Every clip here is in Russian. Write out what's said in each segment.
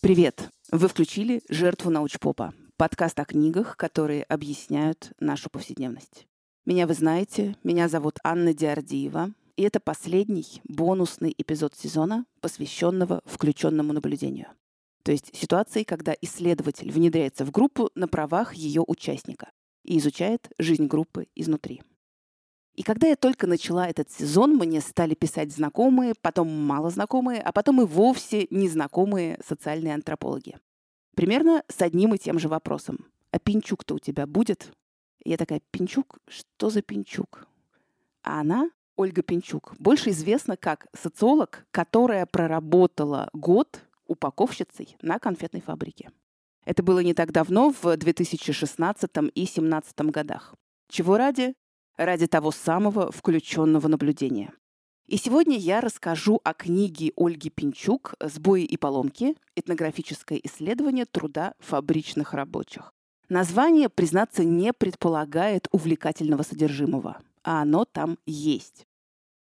Привет! Вы включили «Жертву научпопа» — подкаст о книгах, которые объясняют нашу повседневность. Меня вы знаете, меня зовут Анна Диардиева, и это последний бонусный эпизод сезона, посвященного включенному наблюдению. То есть ситуации, когда исследователь внедряется в группу на правах ее участника и изучает жизнь группы изнутри. И когда я только начала этот сезон, мне стали писать знакомые, потом малознакомые, а потом и вовсе незнакомые социальные антропологи. Примерно с одним и тем же вопросом. А пинчук-то у тебя будет? я такая, Пинчук? Что за Пинчук? А она, Ольга Пинчук, больше известна как социолог, которая проработала год упаковщицей на конфетной фабрике. Это было не так давно, в 2016 и 2017 годах. Чего ради? Ради того самого включенного наблюдения. И сегодня я расскажу о книге Ольги Пинчук «Сбои и поломки. Этнографическое исследование труда фабричных рабочих». Название, признаться, не предполагает увлекательного содержимого, а оно там есть.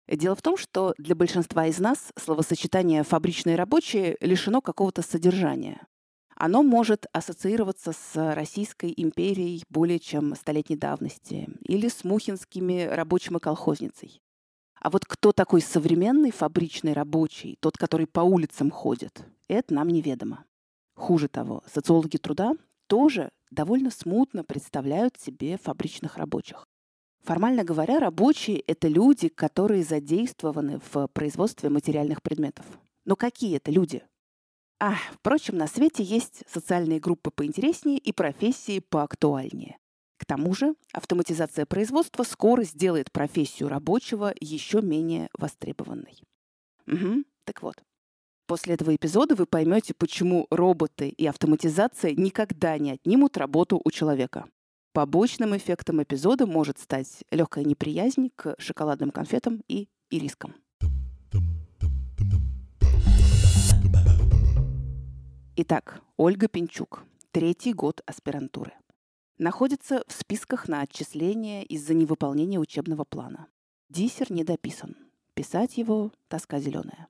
Дело в том, что для большинства из нас словосочетание «фабричные рабочие» лишено какого-то содержания. Оно может ассоциироваться с Российской империей более чем столетней давности или с мухинскими рабочим и колхозницей. А вот кто такой современный фабричный рабочий, тот, который по улицам ходит, это нам неведомо. Хуже того, социологи труда тоже довольно смутно представляют себе фабричных рабочих. Формально говоря, рабочие — это люди, которые задействованы в производстве материальных предметов. Но какие это люди? А, впрочем, на свете есть социальные группы поинтереснее и профессии поактуальнее. К тому же автоматизация производства скоро сделает профессию рабочего еще менее востребованной. Угу, так вот. После этого эпизода вы поймете, почему роботы и автоматизация никогда не отнимут работу у человека. Побочным эффектом эпизода может стать легкая неприязнь к шоколадным конфетам и ирискам. Итак, Ольга Пинчук, третий год аспирантуры. Находится в списках на отчисление из-за невыполнения учебного плана. Диссер не дописан. Писать его — тоска зеленая.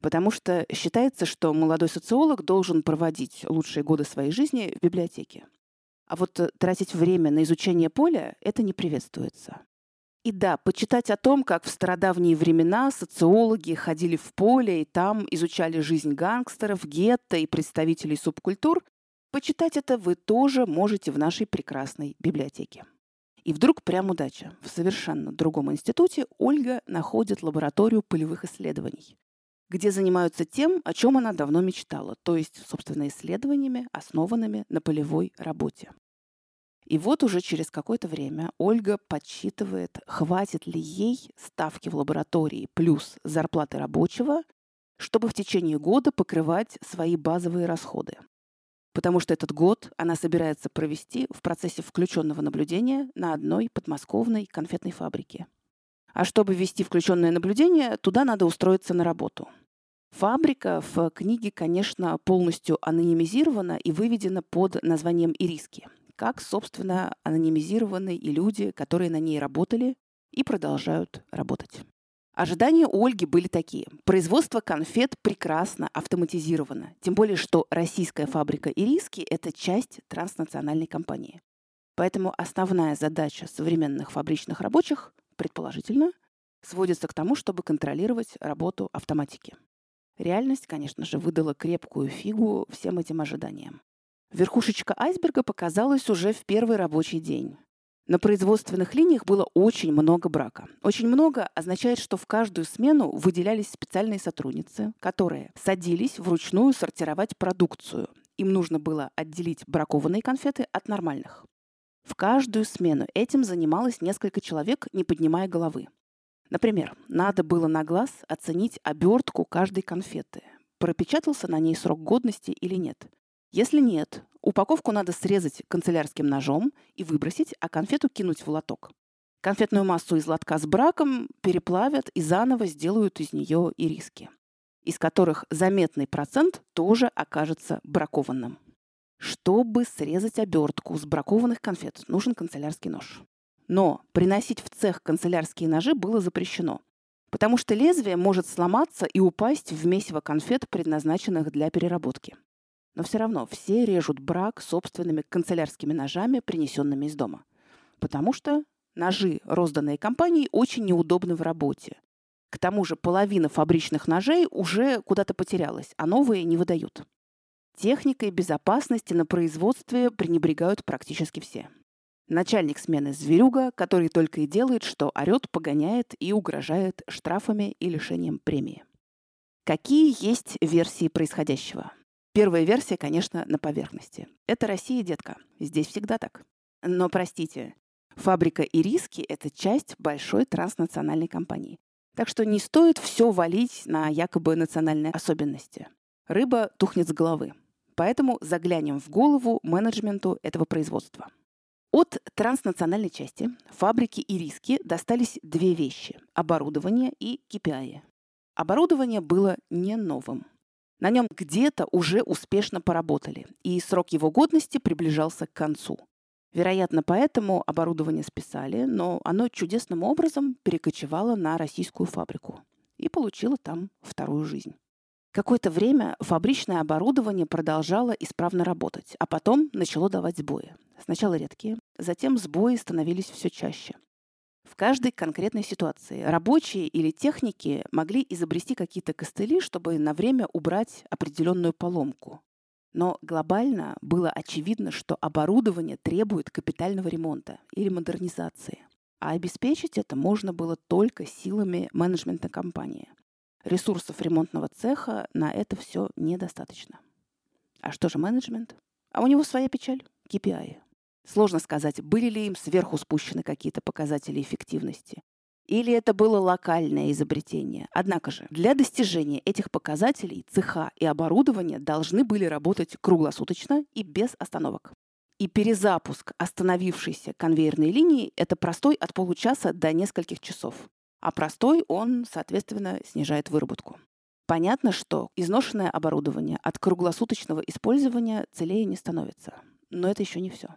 Потому что считается, что молодой социолог должен проводить лучшие годы своей жизни в библиотеке. А вот э, тратить время на изучение поля – это не приветствуется. И да, почитать о том, как в стародавние времена социологи ходили в поле и там изучали жизнь гангстеров, гетто и представителей субкультур, почитать это вы тоже можете в нашей прекрасной библиотеке. И вдруг прям удача. В совершенно другом институте Ольга находит лабораторию полевых исследований, где занимаются тем, о чем она давно мечтала, то есть, собственно, исследованиями, основанными на полевой работе. И вот уже через какое-то время Ольга подсчитывает, хватит ли ей ставки в лаборатории плюс зарплаты рабочего, чтобы в течение года покрывать свои базовые расходы. Потому что этот год она собирается провести в процессе включенного наблюдения на одной подмосковной конфетной фабрике. А чтобы ввести включенное наблюдение, туда надо устроиться на работу. Фабрика в книге, конечно, полностью анонимизирована и выведена под названием «Ириски», как, собственно, анонимизированы и люди, которые на ней работали и продолжают работать. Ожидания у Ольги были такие. Производство конфет прекрасно автоматизировано. Тем более, что российская фабрика «Ириски» — это часть транснациональной компании. Поэтому основная задача современных фабричных рабочих, предположительно, сводится к тому, чтобы контролировать работу автоматики. Реальность, конечно же, выдала крепкую фигу всем этим ожиданиям. Верхушечка айсберга показалась уже в первый рабочий день. На производственных линиях было очень много брака. Очень много означает, что в каждую смену выделялись специальные сотрудницы, которые садились вручную сортировать продукцию. Им нужно было отделить бракованные конфеты от нормальных. В каждую смену этим занималось несколько человек, не поднимая головы. Например, надо было на глаз оценить обертку каждой конфеты. Пропечатался на ней срок годности или нет. Если нет, упаковку надо срезать канцелярским ножом и выбросить, а конфету кинуть в лоток. Конфетную массу из лотка с браком переплавят и заново сделают из нее ириски, из которых заметный процент тоже окажется бракованным. Чтобы срезать обертку с бракованных конфет, нужен канцелярский нож. Но приносить в цех канцелярские ножи было запрещено, потому что лезвие может сломаться и упасть в месиво конфет, предназначенных для переработки. Но все равно все режут брак собственными канцелярскими ножами, принесенными из дома. Потому что ножи, розданные компанией, очень неудобны в работе. К тому же половина фабричных ножей уже куда-то потерялась, а новые не выдают. Техникой безопасности на производстве пренебрегают практически все. Начальник смены зверюга, который только и делает, что орет, погоняет и угрожает штрафами и лишением премии. Какие есть версии происходящего? Первая версия, конечно, на поверхности. Это Россия, детка. Здесь всегда так. Но, простите, фабрика и риски – это часть большой транснациональной компании. Так что не стоит все валить на якобы национальные особенности. Рыба тухнет с головы. Поэтому заглянем в голову менеджменту этого производства. От транснациональной части фабрики и риски достались две вещи – оборудование и KPI. Оборудование было не новым. На нем где-то уже успешно поработали, и срок его годности приближался к концу. Вероятно, поэтому оборудование списали, но оно чудесным образом перекочевало на российскую фабрику и получило там вторую жизнь. Какое-то время фабричное оборудование продолжало исправно работать, а потом начало давать сбои. Сначала редкие, затем сбои становились все чаще. В каждой конкретной ситуации рабочие или техники могли изобрести какие-то костыли, чтобы на время убрать определенную поломку. Но глобально было очевидно, что оборудование требует капитального ремонта или модернизации. А обеспечить это можно было только силами менеджмента компании – Ресурсов ремонтного цеха на это все недостаточно. А что же менеджмент? А у него своя печаль – KPI. Сложно сказать, были ли им сверху спущены какие-то показатели эффективности. Или это было локальное изобретение. Однако же, для достижения этих показателей цеха и оборудование должны были работать круглосуточно и без остановок. И перезапуск остановившейся конвейерной линии – это простой от получаса до нескольких часов а простой он, соответственно, снижает выработку. Понятно, что изношенное оборудование от круглосуточного использования целее не становится. Но это еще не все.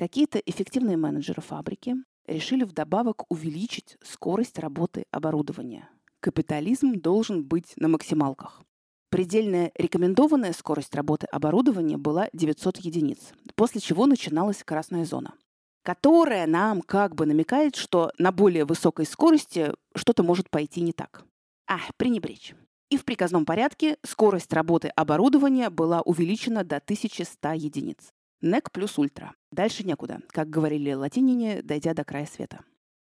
Какие-то эффективные менеджеры фабрики решили вдобавок увеличить скорость работы оборудования. Капитализм должен быть на максималках. Предельная рекомендованная скорость работы оборудования была 900 единиц, после чего начиналась красная зона которая нам как бы намекает, что на более высокой скорости что-то может пойти не так. А, пренебречь. И в приказном порядке скорость работы оборудования была увеличена до 1100 единиц. NEC плюс ультра. Дальше некуда, как говорили латинине, дойдя до края света.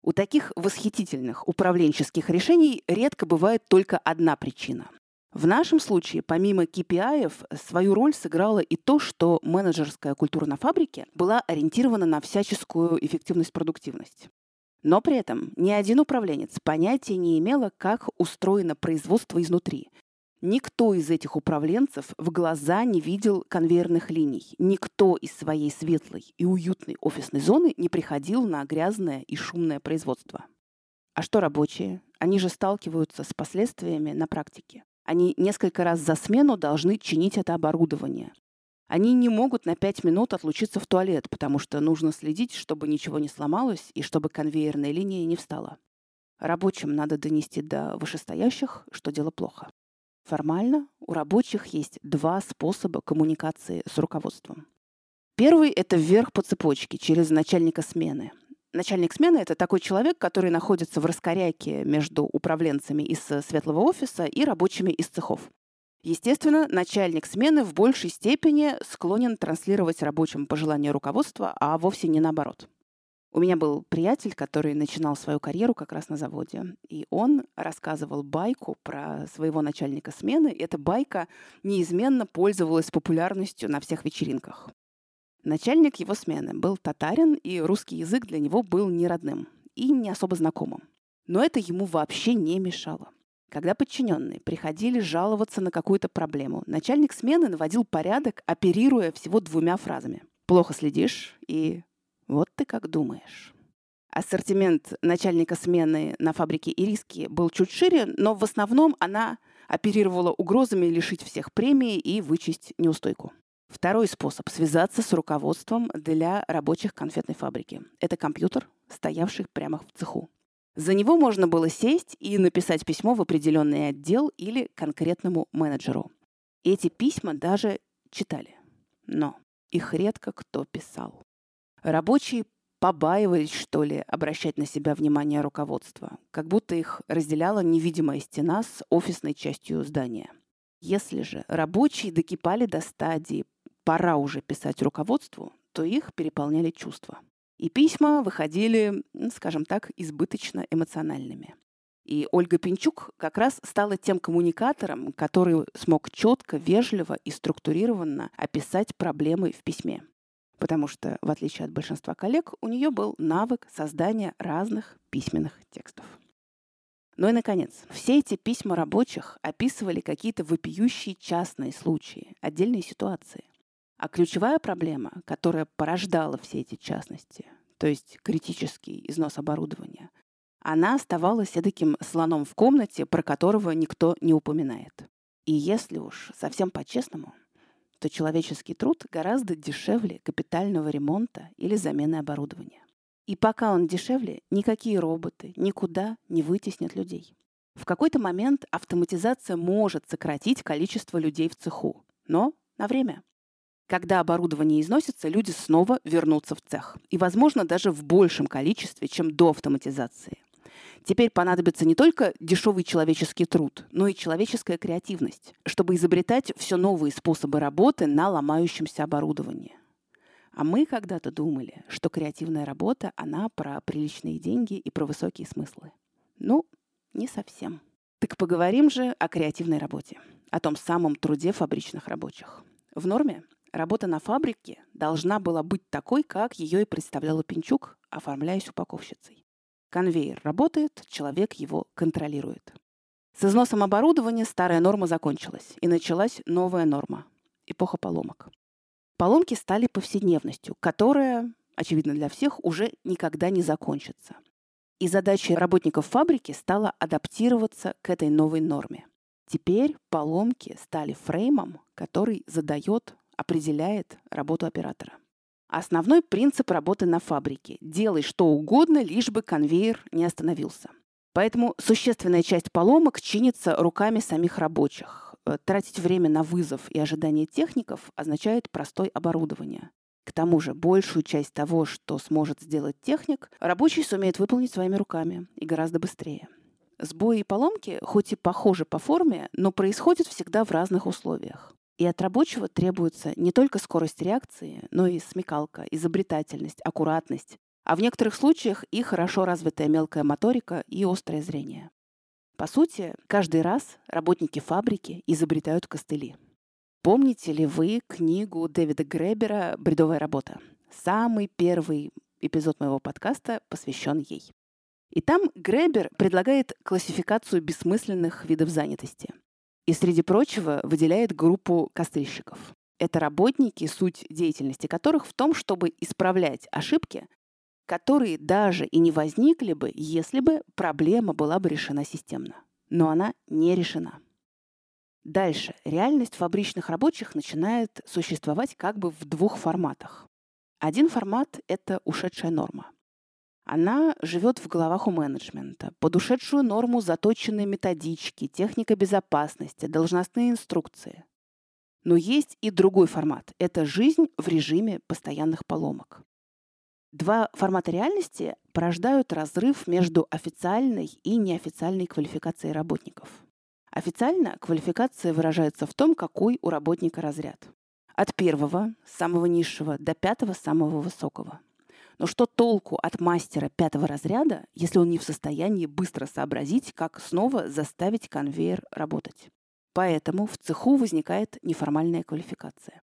У таких восхитительных управленческих решений редко бывает только одна причина. В нашем случае, помимо KPI, свою роль сыграло и то, что менеджерская культура на фабрике была ориентирована на всяческую эффективность-продуктивность. Но при этом ни один управленец понятия не имела, как устроено производство изнутри. Никто из этих управленцев в глаза не видел конвейерных линий. Никто из своей светлой и уютной офисной зоны не приходил на грязное и шумное производство. А что рабочие? Они же сталкиваются с последствиями на практике. Они несколько раз за смену должны чинить это оборудование. Они не могут на пять минут отлучиться в туалет, потому что нужно следить, чтобы ничего не сломалось и чтобы конвейерная линия не встала. Рабочим надо донести до вышестоящих, что дело плохо. Формально у рабочих есть два способа коммуникации с руководством. Первый – это вверх по цепочке, через начальника смены. Начальник смены – это такой человек, который находится в раскоряке между управленцами из светлого офиса и рабочими из цехов. Естественно, начальник смены в большей степени склонен транслировать рабочим пожелания руководства, а вовсе не наоборот. У меня был приятель, который начинал свою карьеру как раз на заводе. И он рассказывал байку про своего начальника смены. И эта байка неизменно пользовалась популярностью на всех вечеринках. Начальник его смены был татарин, и русский язык для него был неродным и не особо знакомым. Но это ему вообще не мешало. Когда подчиненные приходили жаловаться на какую-то проблему, начальник смены наводил порядок, оперируя всего двумя фразами. «Плохо следишь» и «Вот ты как думаешь». Ассортимент начальника смены на фабрике Ириски был чуть шире, но в основном она оперировала угрозами лишить всех премии и вычесть неустойку. Второй способ – связаться с руководством для рабочих конфетной фабрики. Это компьютер, стоявший прямо в цеху. За него можно было сесть и написать письмо в определенный отдел или конкретному менеджеру. Эти письма даже читали. Но их редко кто писал. Рабочие побаивались, что ли, обращать на себя внимание руководства, как будто их разделяла невидимая стена с офисной частью здания. Если же рабочие докипали до стадии «пора уже писать руководству», то их переполняли чувства. И письма выходили, скажем так, избыточно эмоциональными. И Ольга Пинчук как раз стала тем коммуникатором, который смог четко, вежливо и структурированно описать проблемы в письме. Потому что, в отличие от большинства коллег, у нее был навык создания разных письменных текстов. Ну и, наконец, все эти письма рабочих описывали какие-то вопиющие частные случаи, отдельные ситуации. А ключевая проблема, которая порождала все эти частности, то есть критический износ оборудования, она оставалась таким слоном в комнате, про которого никто не упоминает. И если уж совсем по-честному, то человеческий труд гораздо дешевле капитального ремонта или замены оборудования. И пока он дешевле, никакие роботы никуда не вытеснят людей. В какой-то момент автоматизация может сократить количество людей в цеху, но на время. Когда оборудование износится, люди снова вернутся в цех. И, возможно, даже в большем количестве, чем до автоматизации. Теперь понадобится не только дешевый человеческий труд, но и человеческая креативность, чтобы изобретать все новые способы работы на ломающемся оборудовании. А мы когда-то думали, что креативная работа, она про приличные деньги и про высокие смыслы. Ну, не совсем. Так поговорим же о креативной работе, о том самом труде фабричных рабочих. В норме работа на фабрике должна была быть такой, как ее и представляла Пинчук, оформляясь упаковщицей. Конвейер работает, человек его контролирует. С износом оборудования старая норма закончилась, и началась новая норма – эпоха поломок. Поломки стали повседневностью, которая, очевидно для всех, уже никогда не закончится. И задачей работников фабрики стала адаптироваться к этой новой норме. Теперь поломки стали фреймом, который задает, определяет работу оператора. Основной принцип работы на фабрике – делай что угодно, лишь бы конвейер не остановился. Поэтому существенная часть поломок чинится руками самих рабочих. Э, тратить время на вызов и ожидание техников означает простой оборудование. К тому же большую часть того, что сможет сделать техник, рабочий сумеет выполнить своими руками и гораздо быстрее. Сбои и поломки, хоть и похожи по форме, но происходят всегда в разных условиях. И от рабочего требуется не только скорость реакции, но и смекалка, изобретательность, аккуратность, а в некоторых случаях и хорошо развитая мелкая моторика и острое зрение. По сути, каждый раз работники фабрики изобретают костыли. Помните ли вы книгу Дэвида Гребера «Бредовая работа»? Самый первый эпизод моего подкаста посвящен ей. И там Гребер предлагает классификацию бессмысленных видов занятости – и, среди прочего, выделяет группу костыльщиков. Это работники, суть деятельности которых в том, чтобы исправлять ошибки, которые даже и не возникли бы, если бы проблема была бы решена системно. Но она не решена. Дальше. Реальность фабричных рабочих начинает существовать как бы в двух форматах. Один формат — это ушедшая норма. Она живет в головах у менеджмента. Под ушедшую норму заточены методички, техника безопасности, должностные инструкции. Но есть и другой формат. Это жизнь в режиме постоянных поломок. Два формата реальности порождают разрыв между официальной и неофициальной квалификацией работников. Официально квалификация выражается в том, какой у работника разряд. От первого, самого низшего, до пятого, самого высокого. Но что толку от мастера пятого разряда, если он не в состоянии быстро сообразить, как снова заставить конвейер работать? Поэтому в цеху возникает неформальная квалификация.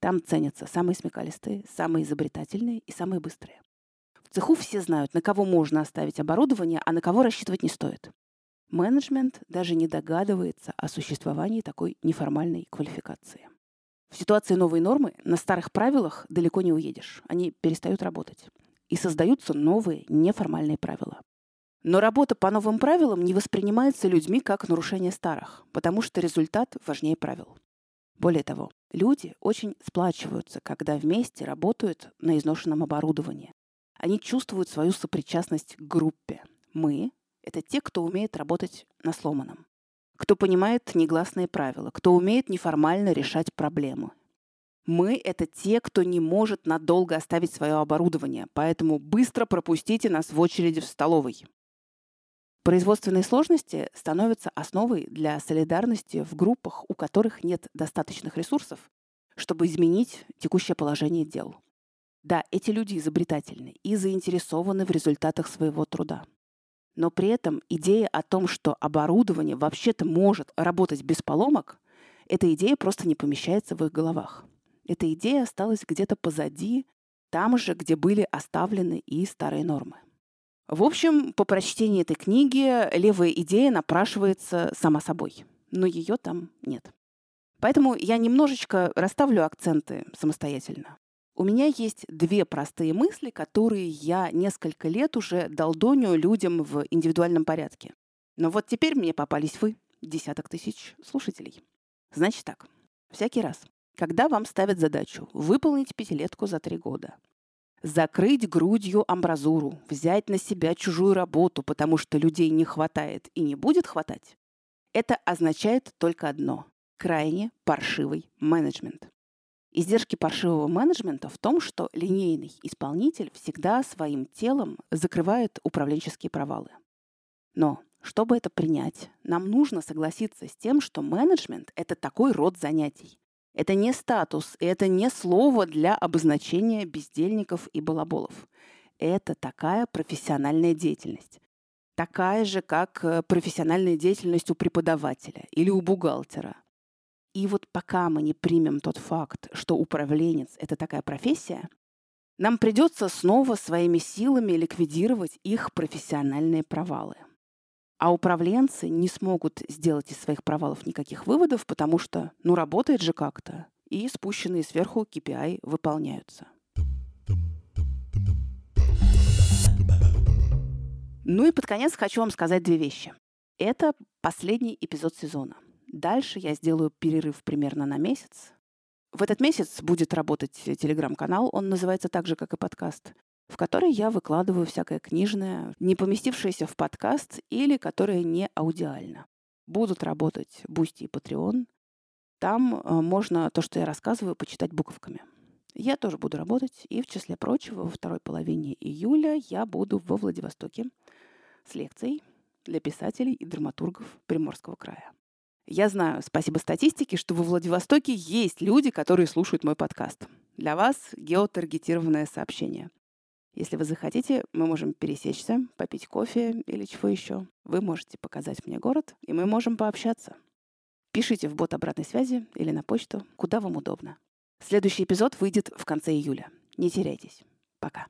Там ценятся самые смекалистые, самые изобретательные и самые быстрые. В цеху все знают, на кого можно оставить оборудование, а на кого рассчитывать не стоит. Менеджмент даже не догадывается о существовании такой неформальной квалификации. В ситуации новой нормы на старых правилах далеко не уедешь. Они перестают работать. И создаются новые неформальные правила. Но работа по новым правилам не воспринимается людьми как нарушение старых, потому что результат важнее правил. Более того, люди очень сплачиваются, когда вместе работают на изношенном оборудовании. Они чувствуют свою сопричастность к группе. Мы — это те, кто умеет работать на сломанном, кто понимает негласные правила, кто умеет неформально решать проблемы. Мы — это те, кто не может надолго оставить свое оборудование, поэтому быстро пропустите нас в очереди в столовой. Производственные сложности становятся основой для солидарности в группах, у которых нет достаточных ресурсов, чтобы изменить текущее положение дел. Да, эти люди изобретательны и заинтересованы в результатах своего труда. Но при этом идея о том, что оборудование вообще-то может работать без поломок, эта идея просто не помещается в их головах. Эта идея осталась где-то позади, там же, где были оставлены и старые нормы. В общем, по прочтении этой книги левая идея напрашивается сама собой, но ее там нет. Поэтому я немножечко расставлю акценты самостоятельно. У меня есть две простые мысли, которые я несколько лет уже долдоню людям в индивидуальном порядке. Но вот теперь мне попались вы, десяток тысяч слушателей. Значит так, всякий раз, когда вам ставят задачу выполнить пятилетку за три года, Закрыть грудью амбразуру, взять на себя чужую работу, потому что людей не хватает и не будет хватать, это означает только одно – крайне паршивый менеджмент. Издержки паршивого менеджмента в том, что линейный исполнитель всегда своим телом закрывает управленческие провалы. Но чтобы это принять, нам нужно согласиться с тем, что менеджмент – это такой род занятий, это не статус, это не слово для обозначения бездельников и балаболов. Это такая профессиональная деятельность. Такая же, как э, профессиональная деятельность у преподавателя или у бухгалтера. И вот пока мы не примем тот факт, что управленец — это такая профессия, нам придется снова своими силами ликвидировать их профессиональные провалы. А управленцы не смогут сделать из своих провалов никаких выводов, потому что, ну, работает же как-то, и спущенные сверху KPI выполняются. Ну и под конец хочу вам сказать две вещи. Это последний эпизод сезона. Дальше я сделаю перерыв примерно на месяц. В этот месяц будет работать телеграм-канал, он называется так же, как и подкаст в которой я выкладываю всякое книжное, не поместившееся в подкаст или которое не аудиально. Будут работать Бусти и Patreon. Там э, можно то, что я рассказываю, почитать буковками. Я тоже буду работать, и в числе прочего, во второй половине июля я буду во Владивостоке с лекцией для писателей и драматургов Приморского края. Я знаю, спасибо статистике, что во Владивостоке есть люди, которые слушают мой подкаст. Для вас геотаргетированное сообщение. Если вы захотите, мы можем пересечься, попить кофе или чего еще. Вы можете показать мне город, и мы можем пообщаться. Пишите в бот обратной связи или на почту, куда вам удобно. Следующий эпизод выйдет в конце июля. Не теряйтесь. Пока.